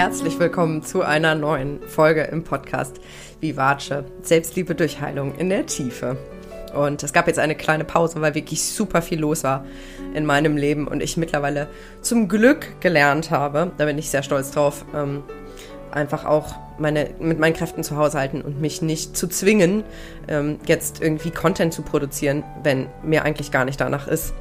herzlich willkommen zu einer neuen Folge im Podcast Vivace Selbstliebe durch Heilung in der Tiefe. Und es gab jetzt eine kleine Pause, weil wirklich super viel los war in meinem Leben und ich mittlerweile zum Glück gelernt habe, da bin ich sehr stolz drauf, ähm, einfach auch meine, mit meinen Kräften zu Hause halten und mich nicht zu zwingen, ähm, jetzt irgendwie Content zu produzieren, wenn mir eigentlich gar nicht danach ist.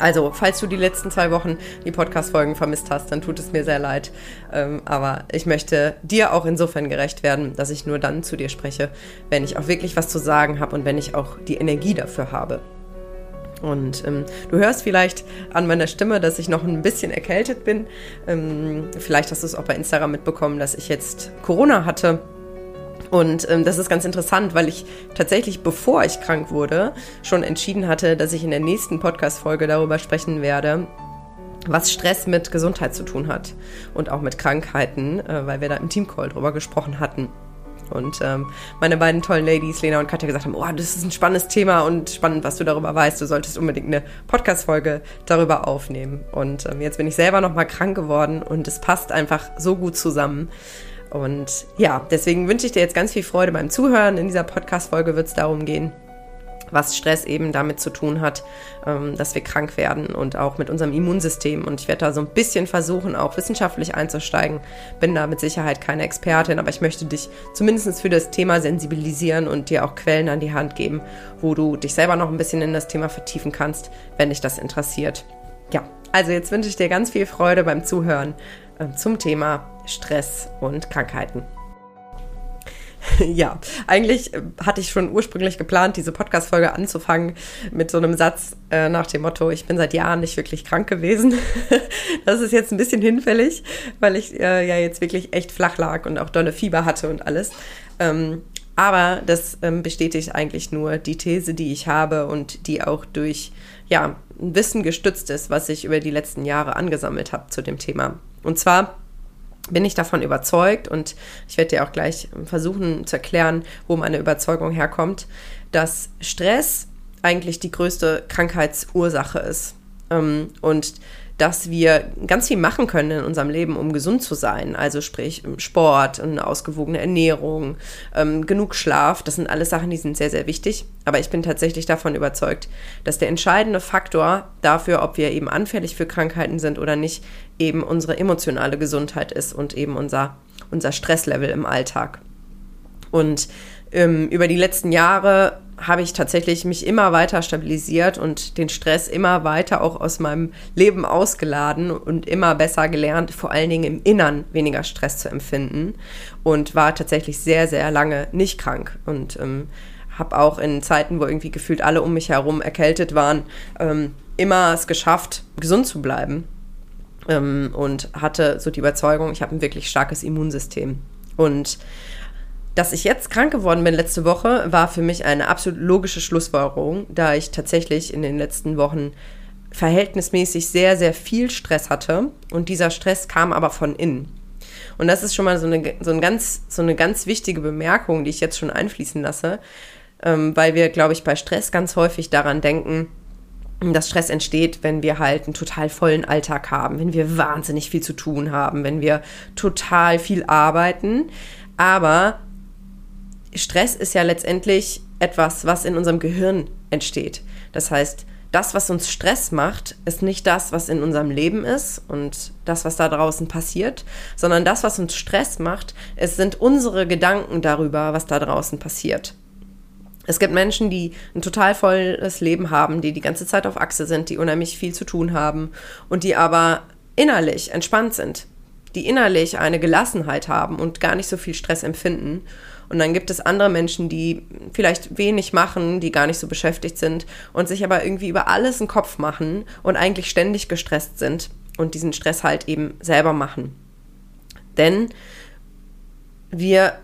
Also, falls du die letzten zwei Wochen die Podcast-Folgen vermisst hast, dann tut es mir sehr leid. Ähm, aber ich möchte dir auch insofern gerecht werden, dass ich nur dann zu dir spreche, wenn ich auch wirklich was zu sagen habe und wenn ich auch die Energie dafür habe. Und ähm, du hörst vielleicht an meiner Stimme, dass ich noch ein bisschen erkältet bin. Ähm, vielleicht hast du es auch bei Instagram mitbekommen, dass ich jetzt Corona hatte und ähm, das ist ganz interessant, weil ich tatsächlich, bevor ich krank wurde, schon entschieden hatte, dass ich in der nächsten Podcast-Folge darüber sprechen werde, was Stress mit Gesundheit zu tun hat und auch mit Krankheiten, äh, weil wir da im Teamcall drüber gesprochen hatten. Und ähm, meine beiden tollen Ladies, Lena und Katja, gesagt haben, oh, das ist ein spannendes Thema und spannend, was du darüber weißt. Du solltest unbedingt eine Podcast-Folge darüber aufnehmen. Und ähm, jetzt bin ich selber nochmal krank geworden und es passt einfach so gut zusammen. Und ja, deswegen wünsche ich dir jetzt ganz viel Freude beim Zuhören. In dieser Podcast-Folge wird es darum gehen, was Stress eben damit zu tun hat, ähm, dass wir krank werden und auch mit unserem Immunsystem. Und ich werde da so ein bisschen versuchen, auch wissenschaftlich einzusteigen. Bin da mit Sicherheit keine Expertin, aber ich möchte dich zumindest für das Thema sensibilisieren und dir auch Quellen an die Hand geben, wo du dich selber noch ein bisschen in das Thema vertiefen kannst, wenn dich das interessiert. Ja, also jetzt wünsche ich dir ganz viel Freude beim Zuhören äh, zum Thema Stress und Krankheiten. Ja, eigentlich äh, hatte ich schon ursprünglich geplant, diese Podcast-Folge anzufangen mit so einem Satz äh, nach dem Motto, ich bin seit Jahren nicht wirklich krank gewesen. das ist jetzt ein bisschen hinfällig, weil ich äh, ja jetzt wirklich echt flach lag und auch dolle Fieber hatte und alles. Ähm, aber das ähm, bestätigt eigentlich nur die These, die ich habe und die auch durch ja, Wissen gestützt ist, was ich über die letzten Jahre angesammelt habe zu dem Thema. Und zwar bin ich davon überzeugt und ich werde dir auch gleich versuchen zu erklären, wo meine Überzeugung herkommt, dass Stress eigentlich die größte Krankheitsursache ist. Ähm, und dass wir ganz viel machen können in unserem Leben, um gesund zu sein. Also sprich Sport, eine ausgewogene Ernährung, ähm, genug Schlaf. Das sind alles Sachen, die sind sehr, sehr wichtig. Aber ich bin tatsächlich davon überzeugt, dass der entscheidende Faktor dafür, ob wir eben anfällig für Krankheiten sind oder nicht, eben unsere emotionale Gesundheit ist und eben unser, unser Stresslevel im Alltag. Und ähm, über die letzten Jahre habe ich tatsächlich mich immer weiter stabilisiert und den Stress immer weiter auch aus meinem Leben ausgeladen und immer besser gelernt, vor allen Dingen im Innern weniger Stress zu empfinden und war tatsächlich sehr, sehr lange nicht krank und ähm, habe auch in Zeiten, wo irgendwie gefühlt alle um mich herum erkältet waren, ähm, immer es geschafft, gesund zu bleiben ähm, und hatte so die Überzeugung, ich habe ein wirklich starkes Immunsystem. Und dass ich jetzt krank geworden bin letzte Woche, war für mich eine absolut logische Schlussfolgerung, da ich tatsächlich in den letzten Wochen verhältnismäßig sehr, sehr viel Stress hatte und dieser Stress kam aber von innen. Und das ist schon mal so eine, so ein ganz, so eine ganz wichtige Bemerkung, die ich jetzt schon einfließen lasse, ähm, weil wir, glaube ich, bei Stress ganz häufig daran denken, dass Stress entsteht, wenn wir halt einen total vollen Alltag haben, wenn wir wahnsinnig viel zu tun haben, wenn wir total viel arbeiten. Aber Stress ist ja letztendlich etwas, was in unserem Gehirn entsteht. Das heißt, das, was uns Stress macht, ist nicht das, was in unserem Leben ist und das, was da draußen passiert, sondern das, was uns Stress macht, es sind unsere Gedanken darüber, was da draußen passiert. Es gibt Menschen, die ein total volles Leben haben, die die ganze Zeit auf Achse sind, die unheimlich viel zu tun haben und die aber innerlich entspannt sind, die innerlich eine Gelassenheit haben und gar nicht so viel Stress empfinden und dann gibt es andere Menschen, die vielleicht wenig machen, die gar nicht so beschäftigt sind und sich aber irgendwie über alles einen Kopf machen und eigentlich ständig gestresst sind und diesen Stress halt eben selber machen. Denn wir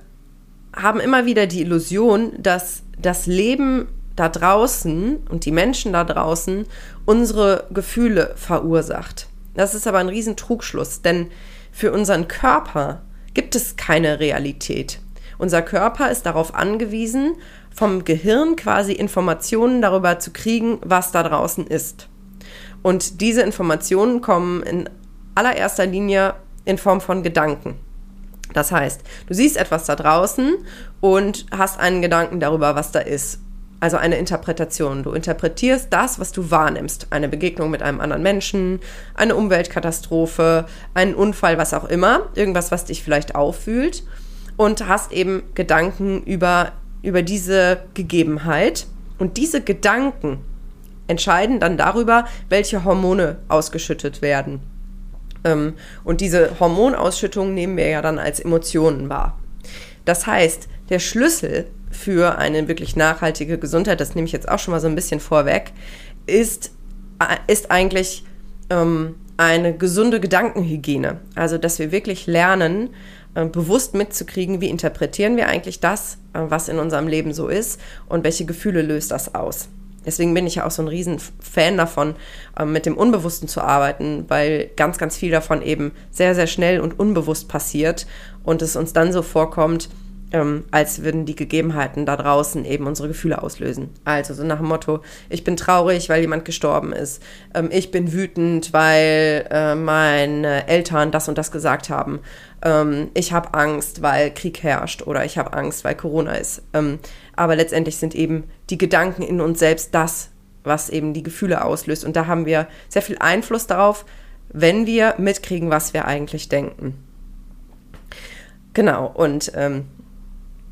haben immer wieder die Illusion, dass das Leben da draußen und die Menschen da draußen unsere Gefühle verursacht. Das ist aber ein Riesentrugschluss, denn für unseren Körper gibt es keine Realität. Unser Körper ist darauf angewiesen, vom Gehirn quasi Informationen darüber zu kriegen, was da draußen ist. Und diese Informationen kommen in allererster Linie in Form von Gedanken. Das heißt, du siehst etwas da draußen und hast einen Gedanken darüber, was da ist. Also eine Interpretation. Du interpretierst das, was du wahrnimmst. Eine Begegnung mit einem anderen Menschen, eine Umweltkatastrophe, einen Unfall, was auch immer. Irgendwas, was dich vielleicht auffühlt. Und hast eben Gedanken über, über diese Gegebenheit. Und diese Gedanken entscheiden dann darüber, welche Hormone ausgeschüttet werden. Ähm, und diese Hormonausschüttung nehmen wir ja dann als Emotionen wahr. Das heißt, der Schlüssel für eine wirklich nachhaltige Gesundheit, das nehme ich jetzt auch schon mal so ein bisschen vorweg, ist, äh, ist eigentlich ähm, eine gesunde Gedankenhygiene. Also, dass wir wirklich lernen, bewusst mitzukriegen, wie interpretieren wir eigentlich das, äh, was in unserem Leben so ist und welche Gefühle löst das aus. Deswegen bin ich ja auch so ein riesen Fan davon, ähm, mit dem Unbewussten zu arbeiten, weil ganz, ganz viel davon eben sehr, sehr schnell und unbewusst passiert und es uns dann so vorkommt, ähm, als würden die Gegebenheiten da draußen eben unsere Gefühle auslösen. Also so nach dem Motto, ich bin traurig, weil jemand gestorben ist. Ähm, ich bin wütend, weil äh, meine Eltern das und das gesagt haben. Ähm, ich habe Angst, weil Krieg herrscht oder ich habe Angst, weil Corona ist. Ähm, aber letztendlich sind eben die Gedanken in uns selbst das, was eben die Gefühle auslöst. Und da haben wir sehr viel Einfluss darauf, wenn wir mitkriegen, was wir eigentlich denken. Genau, und ähm,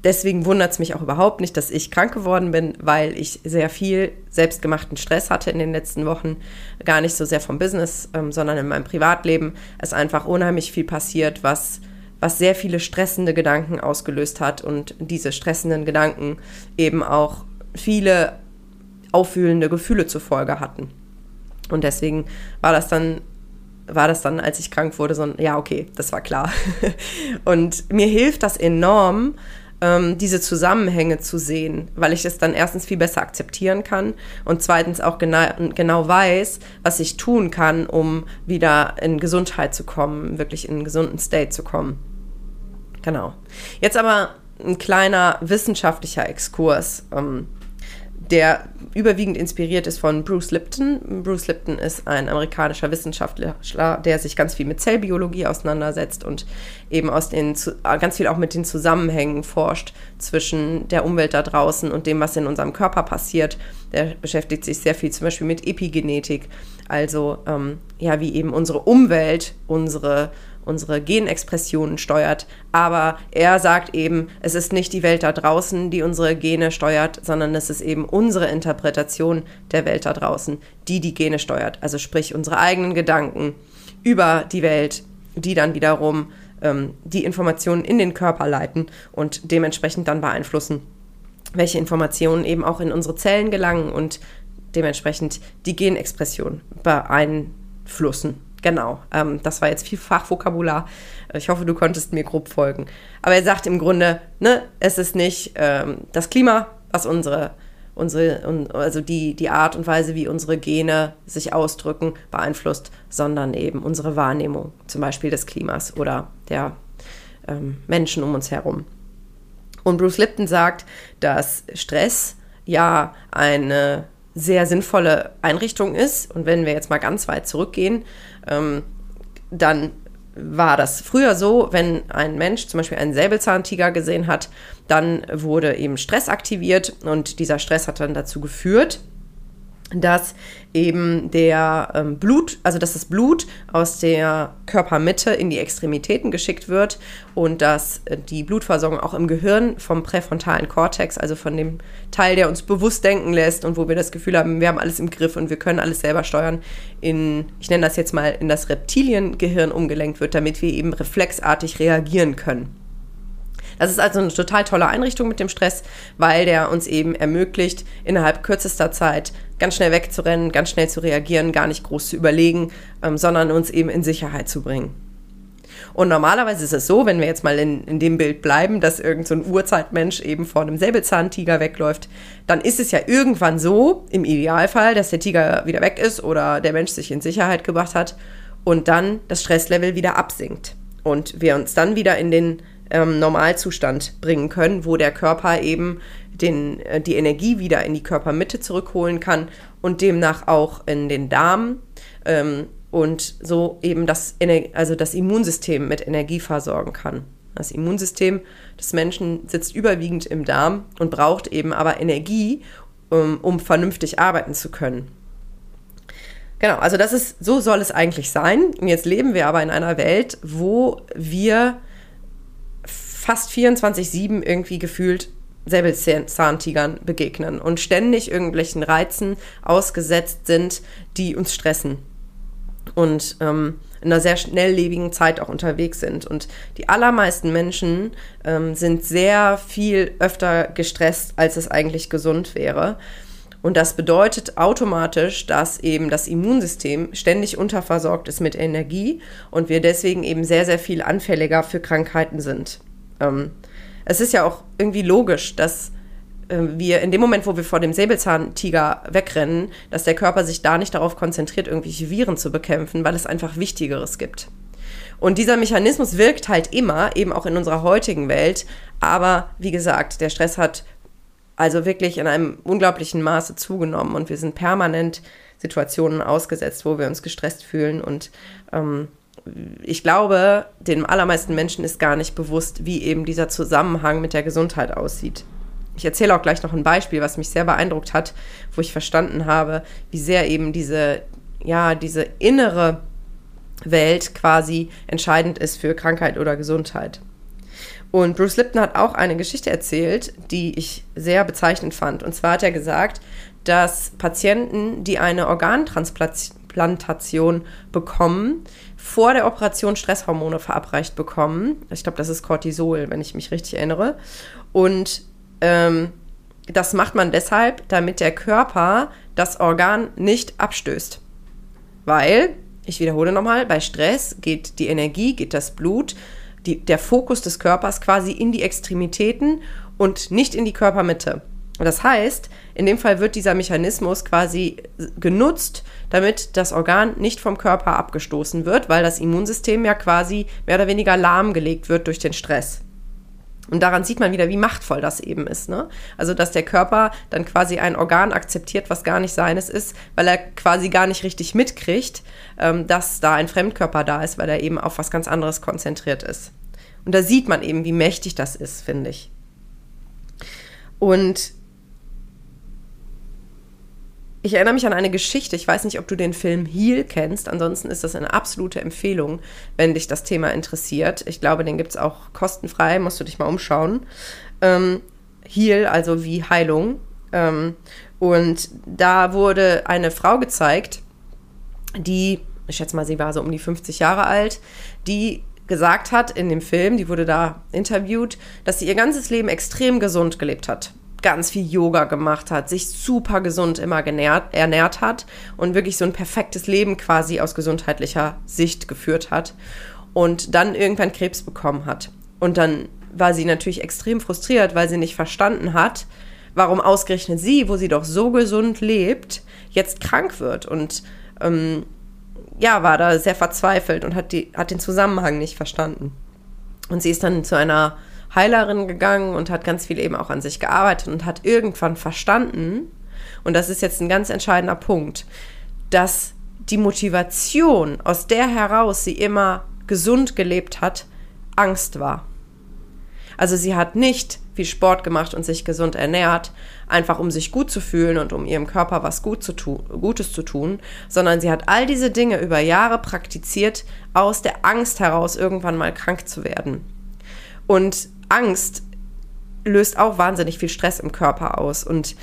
deswegen wundert es mich auch überhaupt nicht, dass ich krank geworden bin, weil ich sehr viel selbstgemachten Stress hatte in den letzten Wochen. Gar nicht so sehr vom Business, ähm, sondern in meinem Privatleben. Es ist einfach unheimlich viel passiert, was, was sehr viele stressende Gedanken ausgelöst hat und diese stressenden Gedanken eben auch viele auffühlende Gefühle zur Folge hatten. Und deswegen war das dann war das dann, als ich krank wurde, so ein, ja, okay, das war klar. und mir hilft das enorm, ähm, diese Zusammenhänge zu sehen, weil ich es dann erstens viel besser akzeptieren kann und zweitens auch genau, genau weiß, was ich tun kann, um wieder in Gesundheit zu kommen, wirklich in einen gesunden State zu kommen. Genau. Jetzt aber ein kleiner wissenschaftlicher Exkurs. Ähm, der überwiegend inspiriert ist von Bruce Lipton. Bruce Lipton ist ein amerikanischer Wissenschaftler, der sich ganz viel mit Zellbiologie auseinandersetzt und eben aus den ganz viel auch mit den Zusammenhängen forscht zwischen der Umwelt da draußen und dem, was in unserem Körper passiert. Der beschäftigt sich sehr viel zum Beispiel mit Epigenetik, also ähm, ja, wie eben unsere Umwelt unsere unsere Genexpressionen steuert. Aber er sagt eben, es ist nicht die Welt da draußen, die unsere Gene steuert, sondern es ist eben unsere Interpretation der Welt da draußen, die die Gene steuert. Also sprich unsere eigenen Gedanken über die Welt, die dann wiederum ähm, die Informationen in den Körper leiten und dementsprechend dann beeinflussen, welche Informationen eben auch in unsere Zellen gelangen und dementsprechend die Genexpression beeinflussen. Genau, ähm, das war jetzt viel Fachvokabular. Ich hoffe, du konntest mir grob folgen. Aber er sagt im Grunde, ne, es ist nicht ähm, das Klima, was unsere, unsere also die, die Art und Weise, wie unsere Gene sich ausdrücken, beeinflusst, sondern eben unsere Wahrnehmung, zum Beispiel des Klimas oder der ähm, Menschen um uns herum. Und Bruce Lipton sagt, dass Stress ja eine sehr sinnvolle Einrichtung ist. Und wenn wir jetzt mal ganz weit zurückgehen, ähm, dann war das früher so, wenn ein Mensch zum Beispiel einen Säbelzahntiger gesehen hat, dann wurde eben Stress aktiviert und dieser Stress hat dann dazu geführt, dass eben der ähm, Blut, also dass das Blut aus der Körpermitte in die Extremitäten geschickt wird und dass äh, die Blutversorgung auch im Gehirn vom präfrontalen Kortex, also von dem Teil, der uns bewusst denken lässt und wo wir das Gefühl haben, wir haben alles im Griff und wir können alles selber steuern, in, ich nenne das jetzt mal, in das Reptiliengehirn umgelenkt wird, damit wir eben reflexartig reagieren können. Das ist also eine total tolle Einrichtung mit dem Stress, weil der uns eben ermöglicht, innerhalb kürzester Zeit ganz schnell wegzurennen, ganz schnell zu reagieren, gar nicht groß zu überlegen, ähm, sondern uns eben in Sicherheit zu bringen. Und normalerweise ist es so, wenn wir jetzt mal in, in dem Bild bleiben, dass irgend so Urzeitmensch eben vor einem Säbelzahntiger wegläuft, dann ist es ja irgendwann so, im Idealfall, dass der Tiger wieder weg ist oder der Mensch sich in Sicherheit gebracht hat und dann das Stresslevel wieder absinkt. Und wir uns dann wieder in den ähm, Normalzustand bringen können, wo der Körper eben den, äh, die Energie wieder in die Körpermitte zurückholen kann und demnach auch in den Darm, ähm, und so eben das, also das Immunsystem mit Energie versorgen kann. Das Immunsystem des Menschen sitzt überwiegend im Darm und braucht eben aber Energie, um, um vernünftig arbeiten zu können. Genau, also das ist, so soll es eigentlich sein. Jetzt leben wir aber in einer Welt, wo wir fast 24-7 irgendwie gefühlt Säbelzahntigern begegnen und ständig irgendwelchen Reizen ausgesetzt sind, die uns stressen. Und ähm, in einer sehr schnelllebigen Zeit auch unterwegs sind. Und die allermeisten Menschen ähm, sind sehr viel öfter gestresst, als es eigentlich gesund wäre. Und das bedeutet automatisch, dass eben das Immunsystem ständig unterversorgt ist mit Energie und wir deswegen eben sehr, sehr viel anfälliger für Krankheiten sind. Ähm, es ist ja auch irgendwie logisch, dass äh, wir in dem Moment, wo wir vor dem Säbelzahntiger wegrennen, dass der Körper sich da nicht darauf konzentriert, irgendwelche Viren zu bekämpfen, weil es einfach Wichtigeres gibt. Und dieser Mechanismus wirkt halt immer, eben auch in unserer heutigen Welt. Aber wie gesagt, der Stress hat also wirklich in einem unglaublichen Maße zugenommen und wir sind permanent Situationen ausgesetzt, wo wir uns gestresst fühlen und ähm, ich glaube, den allermeisten Menschen ist gar nicht bewusst, wie eben dieser Zusammenhang mit der Gesundheit aussieht. Ich erzähle auch gleich noch ein Beispiel, was mich sehr beeindruckt hat, wo ich verstanden habe, wie sehr eben diese, ja, diese innere Welt quasi entscheidend ist für Krankheit oder Gesundheit. Und Bruce Lipton hat auch eine Geschichte erzählt, die ich sehr bezeichnend fand. Und zwar hat er gesagt, dass Patienten, die eine Organtransplantation bekommen, vor der Operation Stresshormone verabreicht bekommen. Ich glaube, das ist Cortisol, wenn ich mich richtig erinnere. Und ähm, das macht man deshalb, damit der Körper das Organ nicht abstößt. Weil, ich wiederhole nochmal, bei Stress geht die Energie, geht das Blut die, der Fokus des Körpers quasi in die Extremitäten und nicht in die Körpermitte. Das heißt, in dem Fall wird dieser Mechanismus quasi genutzt, damit das Organ nicht vom Körper abgestoßen wird, weil das Immunsystem ja quasi mehr oder weniger lahmgelegt wird durch den Stress. Und daran sieht man wieder, wie machtvoll das eben ist. Ne? Also, dass der Körper dann quasi ein Organ akzeptiert, was gar nicht seines ist, weil er quasi gar nicht richtig mitkriegt, ähm, dass da ein Fremdkörper da ist, weil er eben auf was ganz anderes konzentriert ist. Und da sieht man eben, wie mächtig das ist, finde ich. Und ich erinnere mich an eine Geschichte. Ich weiß nicht, ob du den Film Heal kennst. Ansonsten ist das eine absolute Empfehlung, wenn dich das Thema interessiert. Ich glaube, den gibt es auch kostenfrei. Musst du dich mal umschauen. Ähm, Heal, also wie Heilung. Ähm, und da wurde eine Frau gezeigt, die, ich schätze mal, sie war so um die 50 Jahre alt, die gesagt hat in dem Film, die wurde da interviewt, dass sie ihr ganzes Leben extrem gesund gelebt hat ganz viel Yoga gemacht hat, sich super gesund immer genährt, ernährt hat und wirklich so ein perfektes Leben quasi aus gesundheitlicher Sicht geführt hat und dann irgendwann Krebs bekommen hat. Und dann war sie natürlich extrem frustriert, weil sie nicht verstanden hat, warum ausgerechnet sie, wo sie doch so gesund lebt, jetzt krank wird und ähm, ja, war da sehr verzweifelt und hat, die, hat den Zusammenhang nicht verstanden. Und sie ist dann zu einer Heilerin gegangen und hat ganz viel eben auch an sich gearbeitet und hat irgendwann verstanden, und das ist jetzt ein ganz entscheidender Punkt, dass die Motivation, aus der heraus sie immer gesund gelebt hat, Angst war. Also sie hat nicht viel Sport gemacht und sich gesund ernährt, einfach um sich gut zu fühlen und um ihrem Körper was gut zu Gutes zu tun, sondern sie hat all diese Dinge über Jahre praktiziert, aus der Angst heraus irgendwann mal krank zu werden. Und Angst löst auch wahnsinnig viel Stress im Körper aus. Und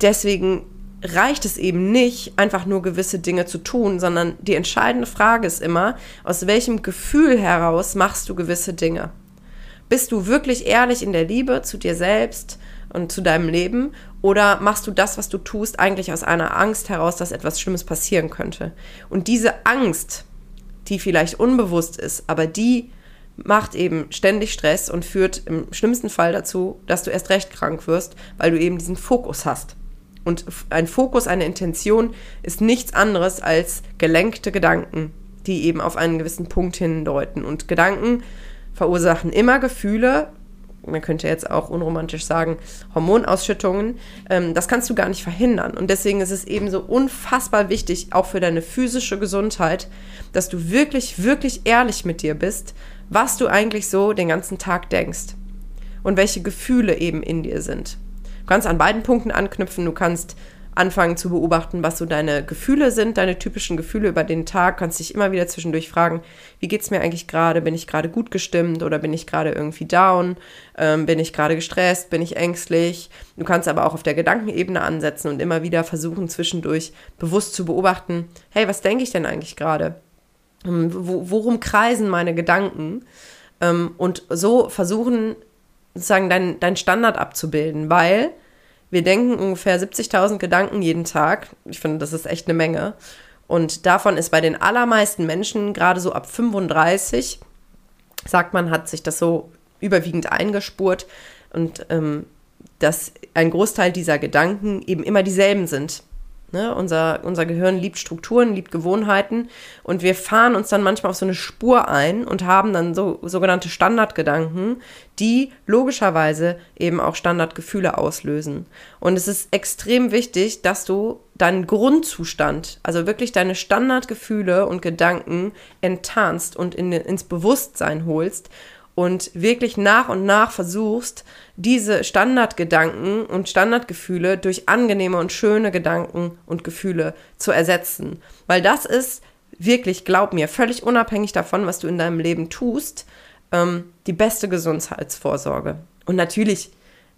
deswegen reicht es eben nicht, einfach nur gewisse Dinge zu tun, sondern die entscheidende Frage ist immer, aus welchem Gefühl heraus machst du gewisse Dinge? Bist du wirklich ehrlich in der Liebe zu dir selbst und zu deinem Leben oder machst du das, was du tust, eigentlich aus einer Angst heraus, dass etwas Schlimmes passieren könnte? Und diese Angst, die vielleicht unbewusst ist, aber die macht eben ständig Stress und führt im schlimmsten Fall dazu, dass du erst recht krank wirst, weil du eben diesen Fokus hast. Und ein Fokus, eine Intention ist nichts anderes als gelenkte Gedanken, die eben auf einen gewissen Punkt hindeuten. Und Gedanken verursachen immer Gefühle man könnte jetzt auch unromantisch sagen, Hormonausschüttungen, ähm, das kannst du gar nicht verhindern. Und deswegen ist es eben so unfassbar wichtig, auch für deine physische Gesundheit, dass du wirklich, wirklich ehrlich mit dir bist, was du eigentlich so den ganzen Tag denkst und welche Gefühle eben in dir sind. Du kannst an beiden Punkten anknüpfen. Du kannst anfangen zu beobachten, was so deine Gefühle sind, deine typischen Gefühle über den Tag. Kannst dich immer wieder zwischendurch fragen, wie geht es mir eigentlich gerade? Bin ich gerade gut gestimmt oder bin ich gerade irgendwie down? Ähm, bin ich gerade gestresst? Bin ich ängstlich? Du kannst aber auch auf der Gedankenebene ansetzen und immer wieder versuchen, zwischendurch bewusst zu beobachten, hey, was denke ich denn eigentlich gerade? Ähm, worum kreisen meine Gedanken? Ähm, und so versuchen, sozusagen deinen dein Standard abzubilden, weil wir denken ungefähr 70.000 Gedanken jeden Tag. Ich finde, das ist echt eine Menge. Und davon ist bei den allermeisten Menschen, gerade so ab 35, sagt man, hat sich das so überwiegend eingespurt und ähm, dass ein Großteil dieser Gedanken eben immer dieselben sind. Ne? Unser, unser Gehirn liebt Strukturen, liebt Gewohnheiten und wir fahren uns dann manchmal auf so eine Spur ein und haben dann so sogenannte Standardgedanken, die logischerweise eben auch Standardgefühle auslösen. Und es ist extrem wichtig, dass du deinen Grundzustand, also wirklich deine Standardgefühle und Gedanken enttarnst und in, ins Bewusstsein holst und wirklich nach und nach versuchst, diese Standardgedanken und Standardgefühle durch angenehme und schöne Gedanken und Gefühle zu ersetzen. Weil das ist wirklich, glaub mir, völlig unabhängig davon, was du in deinem Leben tust, ähm, die beste Gesundheitsvorsorge. Und natürlich,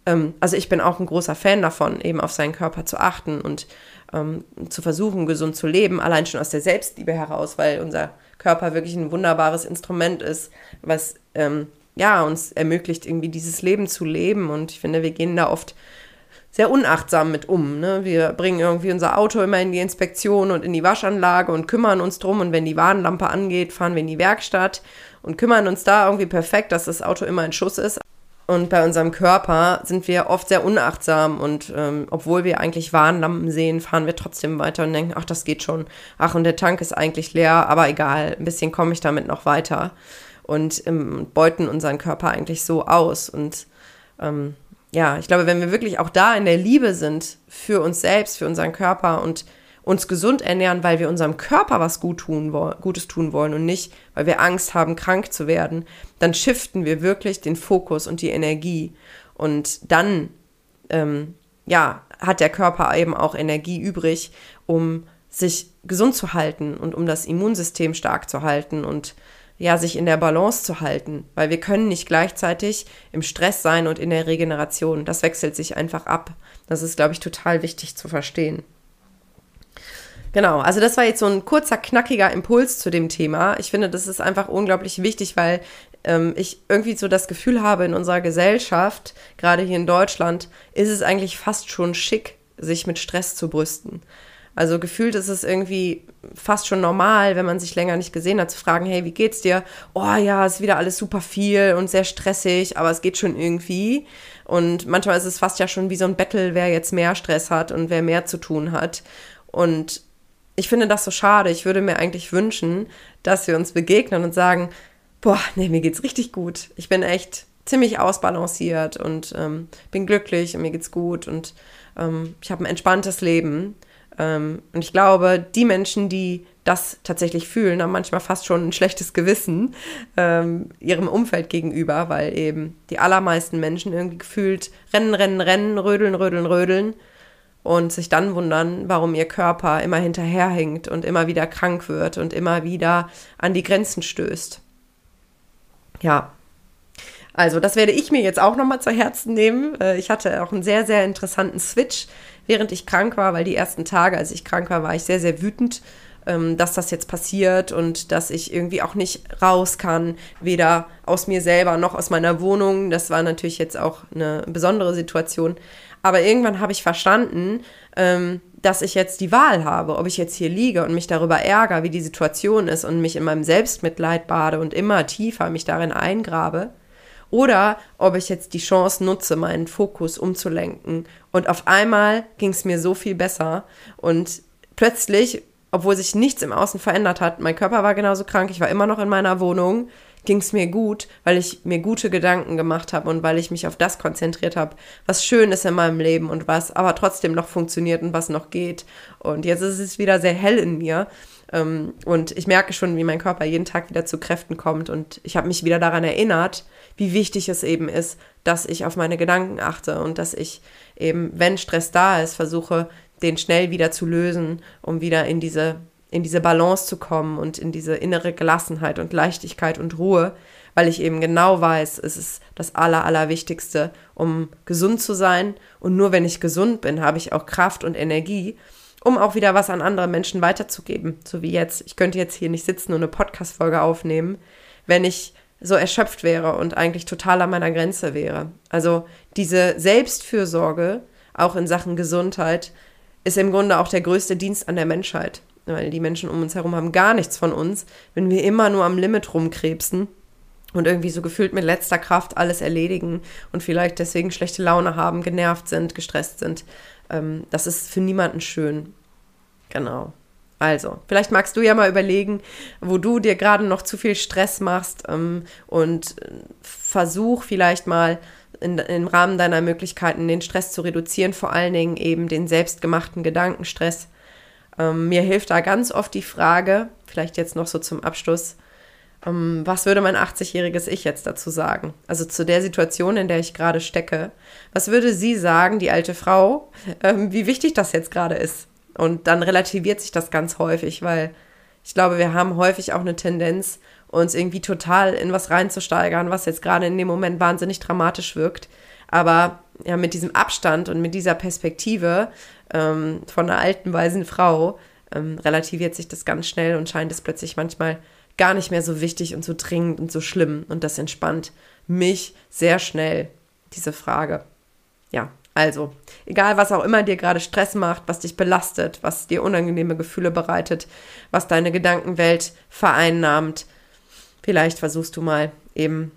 ähm, also ich bin auch ein großer Fan davon, eben auf seinen Körper zu achten und ähm, zu versuchen, gesund zu leben, allein schon aus der Selbstliebe heraus, weil unser Körper wirklich ein wunderbares Instrument ist, was ähm, ja uns ermöglicht, irgendwie dieses Leben zu leben. Und ich finde, wir gehen da oft sehr unachtsam mit um. Ne? Wir bringen irgendwie unser Auto immer in die Inspektion und in die Waschanlage und kümmern uns drum. Und wenn die Warnlampe angeht, fahren wir in die Werkstatt und kümmern uns da irgendwie perfekt, dass das Auto immer in Schuss ist. Und bei unserem Körper sind wir oft sehr unachtsam und ähm, obwohl wir eigentlich Warnlampen sehen, fahren wir trotzdem weiter und denken, ach, das geht schon. Ach, und der Tank ist eigentlich leer, aber egal, ein bisschen komme ich damit noch weiter. Und ähm, beuten unseren Körper eigentlich so aus. Und ähm, ja, ich glaube, wenn wir wirklich auch da in der Liebe sind für uns selbst, für unseren Körper und uns gesund ernähren, weil wir unserem Körper was gut tun, Gutes tun wollen und nicht, weil wir Angst haben, krank zu werden, dann shiften wir wirklich den Fokus und die Energie. Und dann, ähm, ja, hat der Körper eben auch Energie übrig, um sich gesund zu halten und um das Immunsystem stark zu halten und ja, sich in der Balance zu halten, weil wir können nicht gleichzeitig im Stress sein und in der Regeneration. Das wechselt sich einfach ab. Das ist, glaube ich, total wichtig zu verstehen. Genau, also das war jetzt so ein kurzer, knackiger Impuls zu dem Thema. Ich finde, das ist einfach unglaublich wichtig, weil ähm, ich irgendwie so das Gefühl habe, in unserer Gesellschaft, gerade hier in Deutschland, ist es eigentlich fast schon schick, sich mit Stress zu brüsten. Also gefühlt ist es irgendwie fast schon normal, wenn man sich länger nicht gesehen hat, zu fragen, hey, wie geht's dir? Oh ja, ist wieder alles super viel und sehr stressig, aber es geht schon irgendwie. Und manchmal ist es fast ja schon wie so ein Battle, wer jetzt mehr Stress hat und wer mehr zu tun hat. Und ich finde das so schade. Ich würde mir eigentlich wünschen, dass wir uns begegnen und sagen, boah, nee, mir geht's richtig gut. Ich bin echt ziemlich ausbalanciert und ähm, bin glücklich und mir geht's gut und ähm, ich habe ein entspanntes Leben. Ähm, und ich glaube, die Menschen, die das tatsächlich fühlen, haben manchmal fast schon ein schlechtes Gewissen ähm, ihrem Umfeld gegenüber, weil eben die allermeisten Menschen irgendwie gefühlt rennen, rennen, rennen, rödeln, rödeln, rödeln und sich dann wundern, warum ihr Körper immer hinterherhängt und immer wieder krank wird und immer wieder an die Grenzen stößt. Ja. Also, das werde ich mir jetzt auch nochmal zu Herzen nehmen. Äh, ich hatte auch einen sehr, sehr interessanten Switch, während ich krank war, weil die ersten Tage, als ich krank war, war ich sehr, sehr wütend, ähm, dass das jetzt passiert und dass ich irgendwie auch nicht raus kann, weder aus mir selber noch aus meiner Wohnung. Das war natürlich jetzt auch eine besondere Situation. Aber irgendwann habe ich verstanden, ähm, dass ich jetzt die Wahl habe, ob ich jetzt hier liege und mich darüber ärgere, wie die Situation ist und mich in meinem Selbstmitleid bade und immer tiefer mich darin eingrabe. Oder ob ich jetzt die Chance nutze, meinen Fokus umzulenken. Und auf einmal ging es mir so viel besser. Und plötzlich, obwohl sich nichts im Außen verändert hat, mein Körper war genauso krank, ich war immer noch in meiner Wohnung, ging es mir gut, weil ich mir gute Gedanken gemacht habe und weil ich mich auf das konzentriert habe, was schön ist in meinem Leben und was aber trotzdem noch funktioniert und was noch geht. Und jetzt ist es wieder sehr hell in mir. Ähm, und ich merke schon, wie mein Körper jeden Tag wieder zu Kräften kommt. Und ich habe mich wieder daran erinnert, wie wichtig es eben ist, dass ich auf meine Gedanken achte und dass ich eben, wenn Stress da ist, versuche, den schnell wieder zu lösen, um wieder in diese, in diese Balance zu kommen und in diese innere Gelassenheit und Leichtigkeit und Ruhe, weil ich eben genau weiß, es ist das Aller, Allerwichtigste, um gesund zu sein. Und nur wenn ich gesund bin, habe ich auch Kraft und Energie, um auch wieder was an andere Menschen weiterzugeben. So wie jetzt. Ich könnte jetzt hier nicht sitzen und eine Podcast-Folge aufnehmen, wenn ich so erschöpft wäre und eigentlich total an meiner Grenze wäre. Also diese Selbstfürsorge, auch in Sachen Gesundheit, ist im Grunde auch der größte Dienst an der Menschheit. Weil die Menschen um uns herum haben gar nichts von uns, wenn wir immer nur am Limit rumkrebsen und irgendwie so gefühlt mit letzter Kraft alles erledigen und vielleicht deswegen schlechte Laune haben, genervt sind, gestresst sind. Ähm, das ist für niemanden schön. Genau. Also, vielleicht magst du ja mal überlegen, wo du dir gerade noch zu viel Stress machst ähm, und äh, versuch vielleicht mal in, im Rahmen deiner Möglichkeiten den Stress zu reduzieren, vor allen Dingen eben den selbstgemachten Gedankenstress. Ähm, mir hilft da ganz oft die Frage, vielleicht jetzt noch so zum Abschluss, ähm, was würde mein 80-jähriges Ich jetzt dazu sagen? Also zu der Situation, in der ich gerade stecke. Was würde sie sagen, die alte Frau, ähm, wie wichtig das jetzt gerade ist? Und dann relativiert sich das ganz häufig, weil ich glaube, wir haben häufig auch eine Tendenz, uns irgendwie total in was reinzusteigern, was jetzt gerade in dem Moment wahnsinnig dramatisch wirkt. Aber ja, mit diesem Abstand und mit dieser Perspektive ähm, von einer alten, weisen Frau ähm, relativiert sich das ganz schnell und scheint es plötzlich manchmal gar nicht mehr so wichtig und so dringend und so schlimm. Und das entspannt mich sehr schnell, diese Frage. Ja, also, egal was auch immer dir gerade Stress macht, was dich belastet, was dir unangenehme Gefühle bereitet, was deine Gedankenwelt vereinnahmt, vielleicht versuchst du mal eben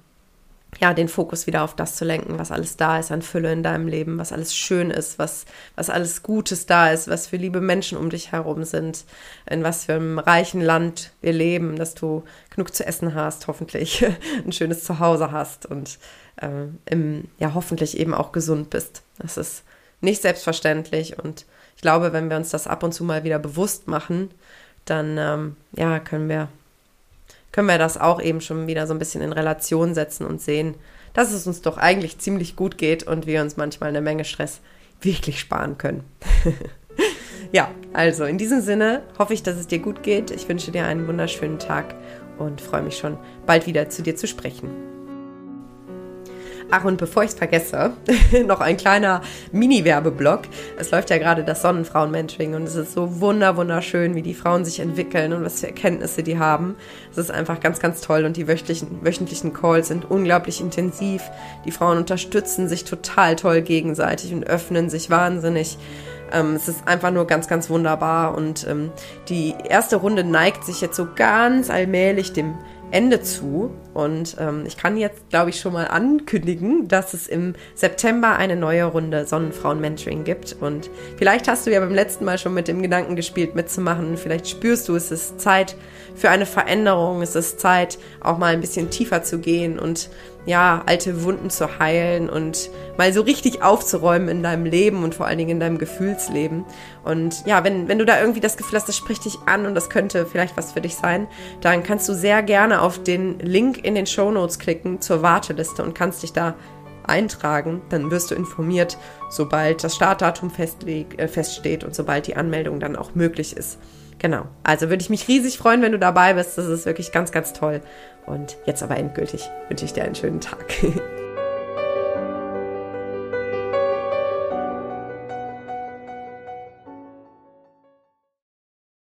ja, den Fokus wieder auf das zu lenken, was alles da ist an Fülle in deinem Leben, was alles schön ist, was, was alles Gutes da ist, was für liebe Menschen um dich herum sind, in was für einem reichen Land wir leben, dass du genug zu essen hast, hoffentlich ein schönes Zuhause hast und äh, im, ja, hoffentlich eben auch gesund bist. Das ist nicht selbstverständlich und ich glaube, wenn wir uns das ab und zu mal wieder bewusst machen, dann ähm, ja, können wir können wir das auch eben schon wieder so ein bisschen in Relation setzen und sehen, dass es uns doch eigentlich ziemlich gut geht und wir uns manchmal eine Menge Stress wirklich sparen können. ja, also in diesem Sinne hoffe ich, dass es dir gut geht. Ich wünsche dir einen wunderschönen Tag und freue mich schon bald wieder zu dir zu sprechen. Ach, und bevor ich es vergesse, noch ein kleiner Mini-Werbeblock. Es läuft ja gerade das Sonnenfrauen-Mentoring und es ist so wunder, wunderschön, wie die Frauen sich entwickeln und was für Erkenntnisse die haben. Es ist einfach ganz, ganz toll und die wöchentlichen, wöchentlichen Calls sind unglaublich intensiv. Die Frauen unterstützen sich total toll gegenseitig und öffnen sich wahnsinnig. Ähm, es ist einfach nur ganz, ganz wunderbar und ähm, die erste Runde neigt sich jetzt so ganz allmählich dem Ende zu. Und ähm, ich kann jetzt, glaube ich, schon mal ankündigen, dass es im September eine neue Runde Sonnenfrauen-Mentoring gibt. Und vielleicht hast du ja beim letzten Mal schon mit dem Gedanken gespielt, mitzumachen. Vielleicht spürst du, es ist Zeit für eine Veränderung. Es ist Zeit, auch mal ein bisschen tiefer zu gehen und ja, alte Wunden zu heilen und mal so richtig aufzuräumen in deinem Leben und vor allen Dingen in deinem Gefühlsleben. Und ja, wenn, wenn du da irgendwie das Gefühl hast, das spricht dich an und das könnte vielleicht was für dich sein, dann kannst du sehr gerne auf den Link in den Show Notes klicken zur Warteliste und kannst dich da eintragen. Dann wirst du informiert, sobald das Startdatum äh, feststeht und sobald die Anmeldung dann auch möglich ist. Genau. Also würde ich mich riesig freuen, wenn du dabei bist. Das ist wirklich ganz, ganz toll. Und jetzt aber endgültig wünsche ich dir einen schönen Tag.